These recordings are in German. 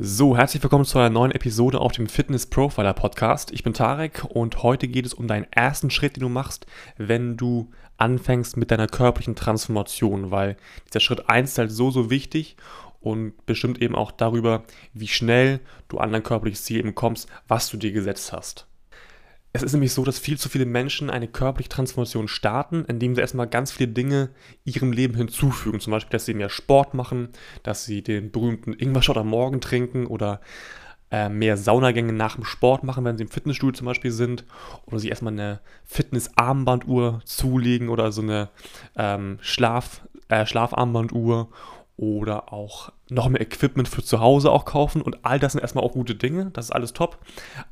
So, herzlich willkommen zu einer neuen Episode auf dem Fitness Profiler Podcast. Ich bin Tarek und heute geht es um deinen ersten Schritt, den du machst, wenn du anfängst mit deiner körperlichen Transformation, weil dieser Schritt 1 ist halt so, so wichtig und bestimmt eben auch darüber, wie schnell du an dein körperliches Ziel eben kommst, was du dir gesetzt hast. Es ist nämlich so, dass viel zu viele Menschen eine körperliche Transformation starten, indem sie erstmal ganz viele Dinge ihrem Leben hinzufügen. Zum Beispiel, dass sie mehr Sport machen, dass sie den berühmten Ingwer-Shot am Morgen trinken oder äh, mehr Saunagänge nach dem Sport machen, wenn sie im Fitnessstudio zum Beispiel sind. Oder sie erstmal eine Fitness-Armbanduhr zulegen oder so eine ähm, Schlaf, äh, Schlafarmbanduhr oder auch noch mehr Equipment für zu Hause auch kaufen und all das sind erstmal auch gute Dinge, das ist alles top.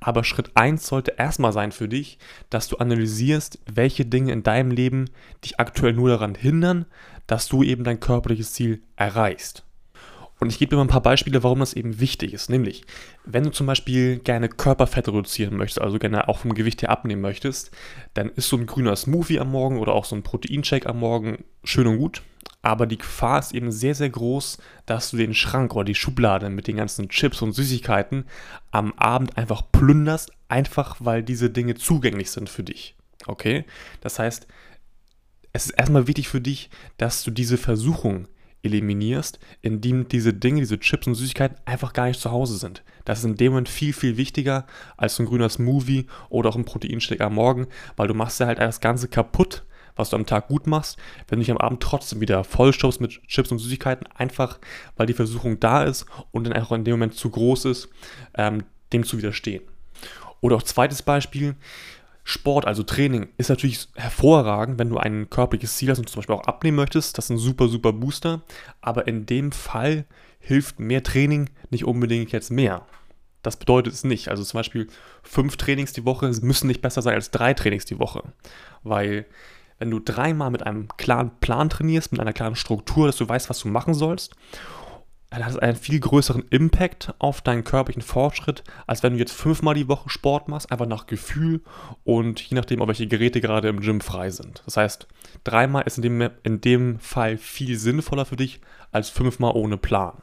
Aber Schritt 1 sollte erstmal sein für dich, dass du analysierst, welche Dinge in deinem Leben dich aktuell nur daran hindern, dass du eben dein körperliches Ziel erreichst. Und ich gebe dir mal ein paar Beispiele, warum das eben wichtig ist. Nämlich, wenn du zum Beispiel gerne Körperfett reduzieren möchtest, also gerne auch vom Gewicht her abnehmen möchtest, dann ist so ein grüner Smoothie am Morgen oder auch so ein Proteinshake am Morgen schön und gut aber die Gefahr ist eben sehr, sehr groß, dass du den Schrank oder die Schublade mit den ganzen Chips und Süßigkeiten am Abend einfach plünderst, einfach weil diese Dinge zugänglich sind für dich. Okay? Das heißt, es ist erstmal wichtig für dich, dass du diese Versuchung eliminierst, indem diese Dinge, diese Chips und Süßigkeiten einfach gar nicht zu Hause sind. Das ist in dem Moment viel, viel wichtiger als ein grüner Smoothie oder auch ein Proteinsteak am Morgen, weil du machst ja halt das Ganze kaputt, was du am Tag gut machst, wenn du dich am Abend trotzdem wieder vollstoppst mit Chips und Süßigkeiten, einfach weil die Versuchung da ist und dann einfach in dem Moment zu groß ist, ähm, dem zu widerstehen. Oder auch zweites Beispiel, Sport, also Training, ist natürlich hervorragend, wenn du ein körperliches Ziel hast und zum Beispiel auch abnehmen möchtest. Das ist ein super, super Booster. Aber in dem Fall hilft mehr Training nicht unbedingt jetzt mehr. Das bedeutet es nicht. Also zum Beispiel fünf Trainings die Woche müssen nicht besser sein als drei Trainings die Woche. Weil wenn du dreimal mit einem klaren Plan trainierst, mit einer klaren Struktur, dass du weißt, was du machen sollst, dann hat es einen viel größeren Impact auf deinen körperlichen Fortschritt, als wenn du jetzt fünfmal die Woche Sport machst, einfach nach Gefühl und je nachdem, ob welche Geräte gerade im Gym frei sind. Das heißt, dreimal ist in dem, in dem Fall viel sinnvoller für dich als fünfmal ohne Plan.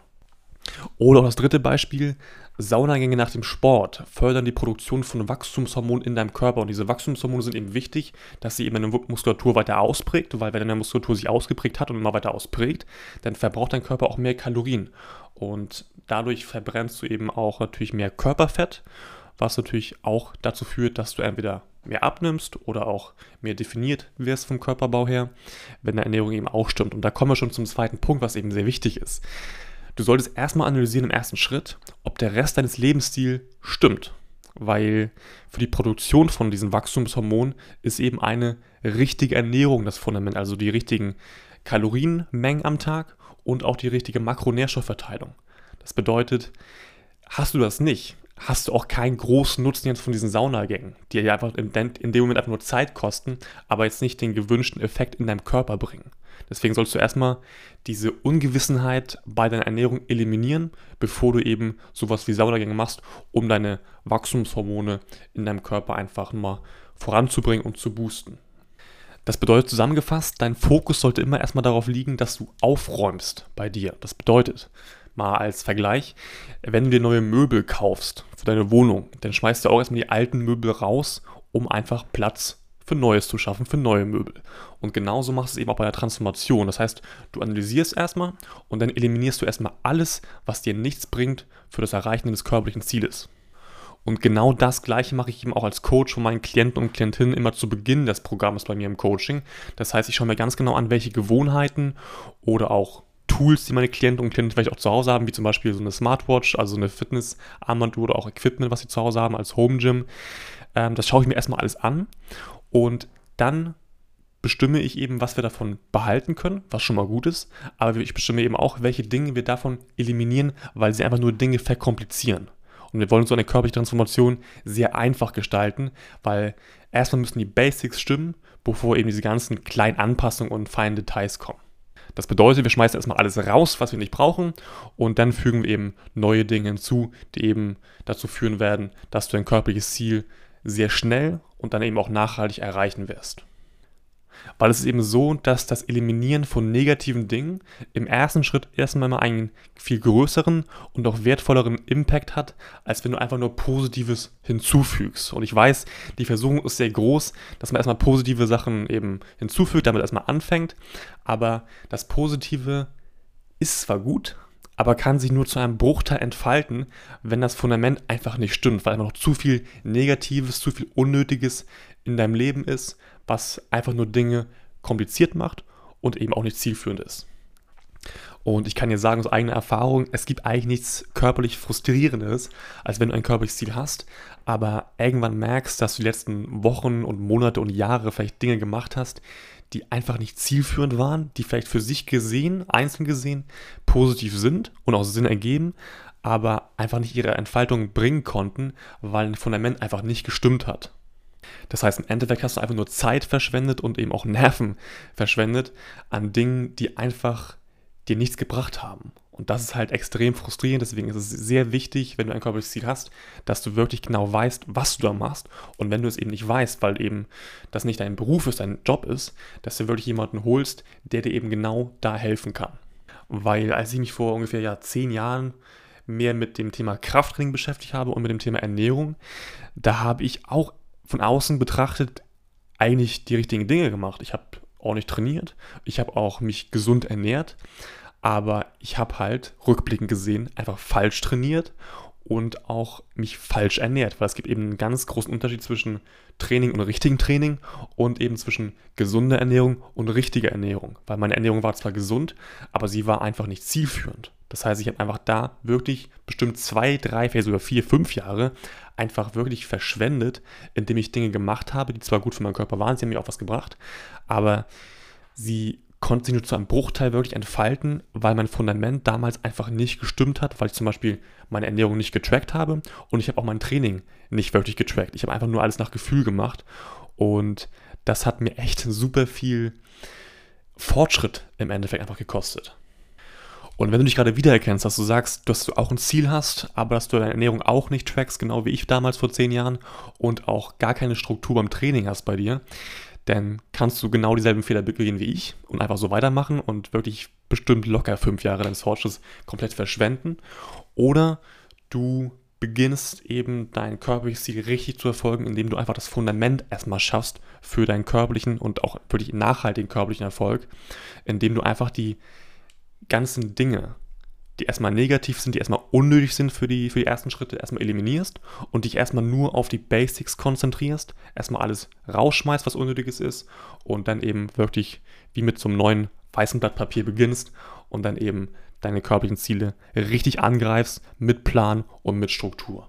Oder auch das dritte Beispiel, Saunagänge nach dem Sport fördern die Produktion von Wachstumshormonen in deinem Körper. Und diese Wachstumshormone sind eben wichtig, dass sie eben deine Muskulatur weiter ausprägt, weil wenn deine Muskulatur sich ausgeprägt hat und immer weiter ausprägt, dann verbraucht dein Körper auch mehr Kalorien. Und dadurch verbrennst du eben auch natürlich mehr Körperfett, was natürlich auch dazu führt, dass du entweder mehr abnimmst oder auch mehr definiert wirst vom Körperbau her, wenn deine Ernährung eben auch stimmt. Und da kommen wir schon zum zweiten Punkt, was eben sehr wichtig ist. Du solltest erstmal analysieren im ersten Schritt, ob der Rest deines Lebensstils stimmt. Weil für die Produktion von diesen Wachstumshormonen ist eben eine richtige Ernährung das Fundament, also die richtigen Kalorienmengen am Tag und auch die richtige Makronährstoffverteilung. Das bedeutet, hast du das nicht, hast du auch keinen großen Nutzen jetzt von diesen Saunagängen, die ja einfach in dem Moment einfach nur Zeit kosten, aber jetzt nicht den gewünschten Effekt in deinem Körper bringen. Deswegen sollst du erstmal diese Ungewissenheit bei deiner Ernährung eliminieren, bevor du eben sowas wie Saunagänge machst, um deine Wachstumshormone in deinem Körper einfach mal voranzubringen und zu boosten. Das bedeutet zusammengefasst, dein Fokus sollte immer erstmal darauf liegen, dass du aufräumst bei dir. Das bedeutet, mal als Vergleich, wenn du dir neue Möbel kaufst für deine Wohnung, dann schmeißt du auch erstmal die alten Möbel raus, um einfach Platz für Neues zu schaffen, für neue Möbel. Und genauso machst du es eben auch bei der Transformation. Das heißt, du analysierst erstmal und dann eliminierst du erstmal alles, was dir nichts bringt für das Erreichen des körperlichen Zieles. Und genau das Gleiche mache ich eben auch als Coach von meinen Klienten und Klientinnen immer zu Beginn des Programms bei mir im Coaching. Das heißt, ich schaue mir ganz genau an, welche Gewohnheiten oder auch Tools, die meine Klienten und Klienten vielleicht auch zu Hause haben, wie zum Beispiel so eine Smartwatch, also eine Fitness-Armbanduhr oder auch Equipment, was sie zu Hause haben als Home Gym. Ähm, das schaue ich mir erstmal alles an und dann bestimme ich eben, was wir davon behalten können, was schon mal gut ist, aber ich bestimme eben auch, welche Dinge wir davon eliminieren, weil sie einfach nur Dinge verkomplizieren. Und wir wollen so eine körperliche Transformation sehr einfach gestalten, weil erstmal müssen die Basics stimmen, bevor eben diese ganzen kleinen Anpassungen und feinen Details kommen. Das bedeutet, wir schmeißen erstmal alles raus, was wir nicht brauchen, und dann fügen wir eben neue Dinge hinzu, die eben dazu führen werden, dass du dein körperliches Ziel sehr schnell und dann eben auch nachhaltig erreichen wirst. Weil es ist eben so, dass das Eliminieren von negativen Dingen im ersten Schritt erstmal mal einen viel größeren und auch wertvolleren Impact hat, als wenn du einfach nur Positives hinzufügst. Und ich weiß, die Versuchung ist sehr groß, dass man erstmal positive Sachen eben hinzufügt, damit erstmal anfängt. Aber das Positive ist zwar gut, aber kann sich nur zu einem Bruchteil entfalten, wenn das Fundament einfach nicht stimmt, weil einfach noch zu viel Negatives, zu viel Unnötiges in deinem Leben ist, was einfach nur Dinge kompliziert macht und eben auch nicht zielführend ist. Und ich kann dir sagen aus eigener Erfahrung, es gibt eigentlich nichts körperlich frustrierendes, als wenn du ein körperliches Ziel hast, aber irgendwann merkst, dass du die letzten Wochen und Monate und Jahre vielleicht Dinge gemacht hast, die einfach nicht zielführend waren, die vielleicht für sich gesehen, einzeln gesehen, positiv sind und auch Sinn ergeben, aber einfach nicht ihre Entfaltung bringen konnten, weil ein Fundament einfach nicht gestimmt hat. Das heißt, im Endeffekt hast du einfach nur Zeit verschwendet und eben auch Nerven verschwendet an Dingen, die einfach dir nichts gebracht haben. Und das ist halt extrem frustrierend. Deswegen ist es sehr wichtig, wenn du ein körperliches Ziel hast, dass du wirklich genau weißt, was du da machst. Und wenn du es eben nicht weißt, weil eben das nicht dein Beruf ist, dein Job ist, dass du wirklich jemanden holst, der dir eben genau da helfen kann. Weil als ich mich vor ungefähr ja, zehn Jahren mehr mit dem Thema Krafttraining beschäftigt habe und mit dem Thema Ernährung, da habe ich auch von außen betrachtet eigentlich die richtigen Dinge gemacht. Ich habe ordentlich trainiert, ich habe auch mich gesund ernährt, aber ich habe halt rückblickend gesehen einfach falsch trainiert und auch mich falsch ernährt, weil es gibt eben einen ganz großen Unterschied zwischen Training und richtigen Training und eben zwischen gesunder Ernährung und richtiger Ernährung, weil meine Ernährung war zwar gesund, aber sie war einfach nicht zielführend. Das heißt, ich habe einfach da wirklich bestimmt zwei, drei, vielleicht sogar vier, fünf Jahre einfach wirklich verschwendet, indem ich Dinge gemacht habe, die zwar gut für meinen Körper waren, sie haben mir auch was gebracht, aber sie konnte sich nur zu einem Bruchteil wirklich entfalten, weil mein Fundament damals einfach nicht gestimmt hat, weil ich zum Beispiel meine Ernährung nicht getrackt habe und ich habe auch mein Training nicht wirklich getrackt. Ich habe einfach nur alles nach Gefühl gemacht und das hat mir echt super viel Fortschritt im Endeffekt einfach gekostet. Und wenn du dich gerade wiedererkennst, dass du sagst, dass du auch ein Ziel hast, aber dass du deine Ernährung auch nicht trackst, genau wie ich damals vor zehn Jahren, und auch gar keine Struktur beim Training hast bei dir, dann kannst du genau dieselben Fehler begehen wie ich und einfach so weitermachen und wirklich bestimmt locker fünf Jahre deines Fortschritts komplett verschwenden. Oder du beginnst eben dein körperliches Ziel richtig zu erfolgen, indem du einfach das Fundament erstmal schaffst für deinen körperlichen und auch wirklich nachhaltigen körperlichen Erfolg, indem du einfach die ganzen Dinge, die erstmal negativ sind, die erstmal unnötig sind für die, für die ersten Schritte, erstmal eliminierst und dich erstmal nur auf die Basics konzentrierst, erstmal alles rausschmeißt, was unnötiges ist und dann eben wirklich wie mit so einem neuen weißen Blatt Papier beginnst und dann eben deine körperlichen Ziele richtig angreifst mit Plan und mit Struktur.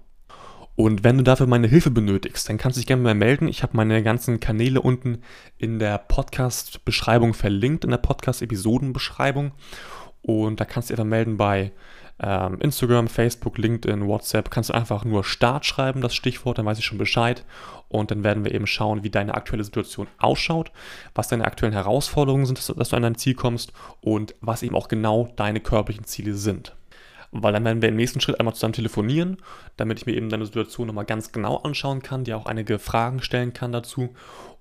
Und wenn du dafür meine Hilfe benötigst, dann kannst du dich gerne mal melden. Ich habe meine ganzen Kanäle unten in der Podcast-Beschreibung verlinkt, in der Podcast-Episoden-Beschreibung. Und da kannst du einfach melden bei ähm, Instagram, Facebook, LinkedIn, WhatsApp. Kannst du einfach nur Start schreiben, das Stichwort, dann weiß ich schon Bescheid. Und dann werden wir eben schauen, wie deine aktuelle Situation ausschaut, was deine aktuellen Herausforderungen sind, dass du an dein Ziel kommst und was eben auch genau deine körperlichen Ziele sind. Weil dann werden wir im nächsten Schritt einmal zusammen telefonieren, damit ich mir eben deine Situation nochmal ganz genau anschauen kann, dir auch einige Fragen stellen kann dazu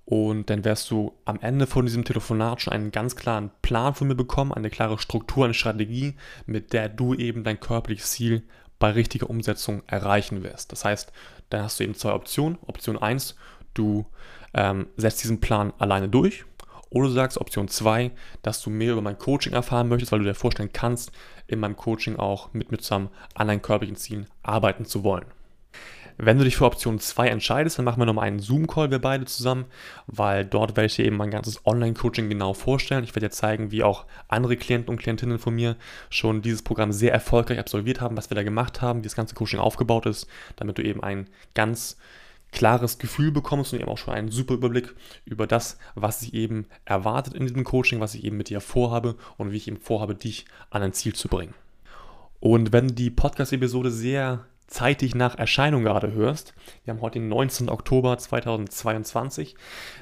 und dann wirst du am Ende von diesem Telefonat schon einen ganz klaren Plan von mir bekommen, eine klare Struktur, eine Strategie, mit der du eben dein körperliches Ziel bei richtiger Umsetzung erreichen wirst. Das heißt, dann hast du eben zwei Optionen. Option 1, du ähm, setzt diesen Plan alleine durch. Oder du sagst Option 2, dass du mehr über mein Coaching erfahren möchtest, weil du dir vorstellen kannst, in meinem Coaching auch mit mir zusammen an deinen körperlichen Zielen arbeiten zu wollen. Wenn du dich für Option 2 entscheidest, dann machen wir nochmal einen Zoom-Call, wir beide zusammen, weil dort werde ich dir eben mein ganzes Online-Coaching genau vorstellen. Ich werde dir zeigen, wie auch andere Klienten und Klientinnen von mir schon dieses Programm sehr erfolgreich absolviert haben, was wir da gemacht haben, wie das ganze Coaching aufgebaut ist, damit du eben ein ganz klares Gefühl bekommst und eben auch schon einen super Überblick über das, was sich eben erwartet in diesem Coaching, was ich eben mit dir vorhabe und wie ich eben vorhabe, dich an ein Ziel zu bringen. Und wenn die Podcast-Episode sehr zeitig nach Erscheinung gerade hörst, wir haben heute den 19. Oktober 2022,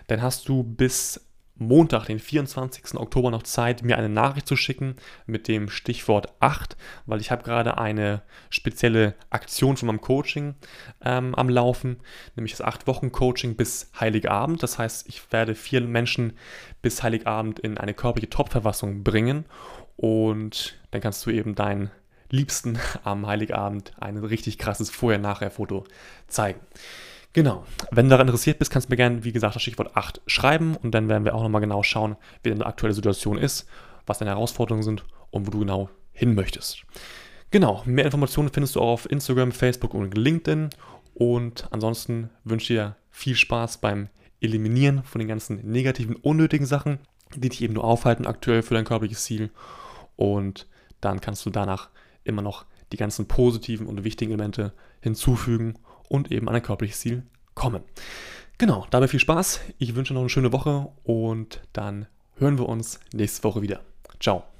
dann hast du bis Montag, den 24. Oktober, noch Zeit, mir eine Nachricht zu schicken mit dem Stichwort 8, weil ich habe gerade eine spezielle Aktion von meinem Coaching ähm, am Laufen, nämlich das 8-Wochen-Coaching bis Heiligabend. Das heißt, ich werde vier Menschen bis Heiligabend in eine körperliche Top-Verfassung bringen und dann kannst du eben deinen Liebsten am Heiligabend ein richtig krasses Vorher-Nachher-Foto zeigen. Genau. Wenn du daran interessiert bist, kannst du mir gerne, wie gesagt, das Stichwort 8 schreiben und dann werden wir auch nochmal genau schauen, wie deine aktuelle Situation ist, was deine Herausforderungen sind und wo du genau hin möchtest. Genau, mehr Informationen findest du auch auf Instagram, Facebook und LinkedIn. Und ansonsten wünsche ich dir viel Spaß beim Eliminieren von den ganzen negativen, unnötigen Sachen, die dich eben nur aufhalten aktuell für dein körperliches Ziel. Und dann kannst du danach immer noch die ganzen positiven und wichtigen Elemente hinzufügen und eben an ein körperliches Ziel kommen. Genau, dabei viel Spaß. Ich wünsche noch eine schöne Woche und dann hören wir uns nächste Woche wieder. Ciao.